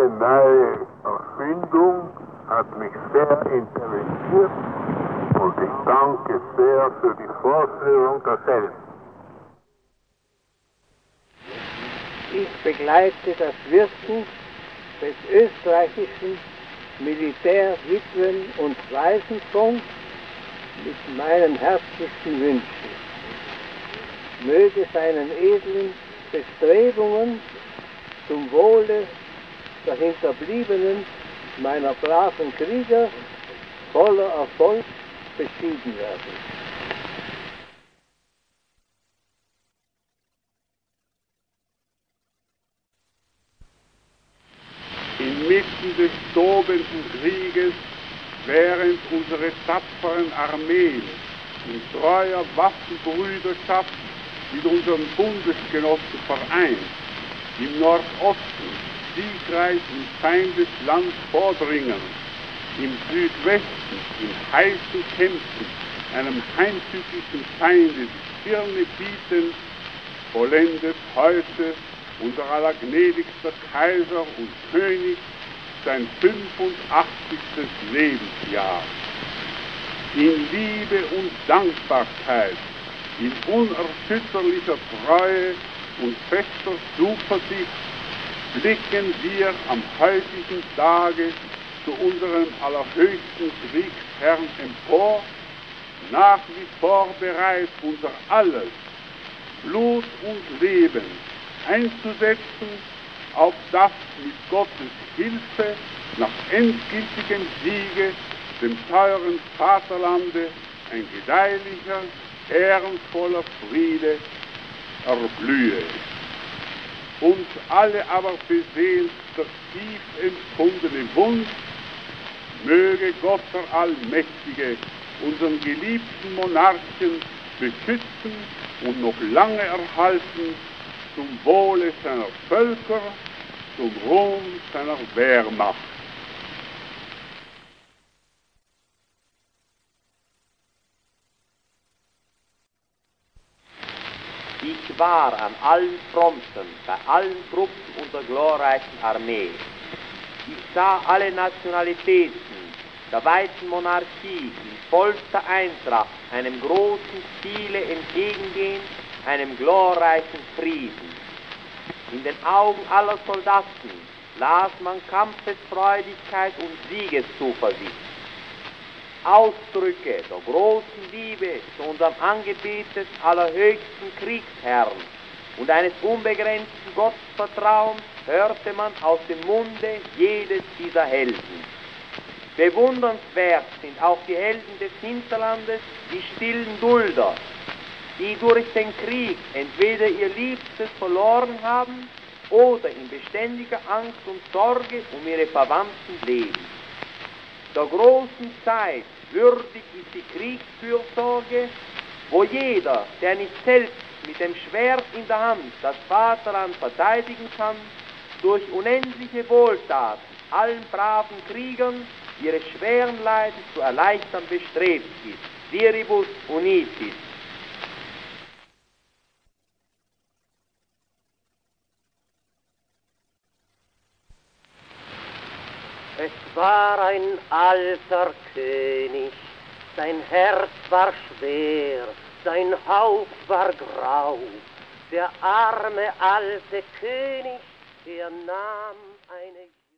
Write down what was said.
Diese neue Erfindung hat mich sehr interessiert und ich danke sehr für die Vorführung derselben. Ich begleite das Wirken des österreichischen Militärwitwen- und Waisenfonds mit meinen herzlichsten Wünschen. Möge seinen edlen Bestrebungen zum Wohle der Hinterbliebenen meiner braven Krieger voller Erfolg beschieden werden. Inmitten des tobenden Krieges, während unsere tapferen Armeen in treuer Waffenbrüderschaft mit unseren Bundesgenossen vereint, im Nordosten siegreich in Feindesland vordringen, im Südwesten in heißen Kämpfen einem heimtückischen Feinde die Stirne bieten, vollendet heute unser allergnädigster Kaiser und König sein 85. Lebensjahr. In Liebe und Dankbarkeit, in unerschütterlicher Treue und fester Zuversicht blicken wir am heutigen Tage zu unserem allerhöchsten Kriegsherrn empor, nach wie vor bereit, unser alles, Blut und Leben einzusetzen, auf das mit Gottes Hilfe nach endgültigem Siege dem teuren Vaterlande ein gedeihlicher, ehrenvoller Friede erblühe. Uns alle aber beseelt der tief empfundene Wunsch, möge Gott der Allmächtige unseren geliebten Monarchen beschützen und noch lange erhalten zum Wohle seiner Völker, zum Ruhm seiner Wehrmacht. Ich war an allen Fronten, bei allen Truppen unserer glorreichen Armee. Ich sah alle Nationalitäten der weiten Monarchie in vollster Eintracht einem großen Ziele entgegengehen, einem glorreichen Frieden. In den Augen aller Soldaten las man Kampfesfreudigkeit und Siegeszuversicht. Ausdrücke der großen Liebe zu unserem Angebet des allerhöchsten Kriegsherrn und eines unbegrenzten Gottvertrauens hörte man aus dem Munde jedes dieser Helden. Bewundernswert sind auch die Helden des Hinterlandes, die stillen Dulder, die durch den Krieg entweder ihr Liebstes verloren haben oder in beständiger Angst und Sorge um ihre Verwandten leben. Der großen Zeit würdig ist die Kriegsfürsorge, wo jeder, der nicht selbst mit dem Schwert in der Hand das Vaterland verteidigen kann, durch unendliche Wohltat allen braven Kriegern ihre schweren Leiden zu erleichtern bestrebt ist. Viribus unitis. Es war ein alter König, sein Herz war schwer, sein Haupt war grau. Der arme alte König, er nahm eine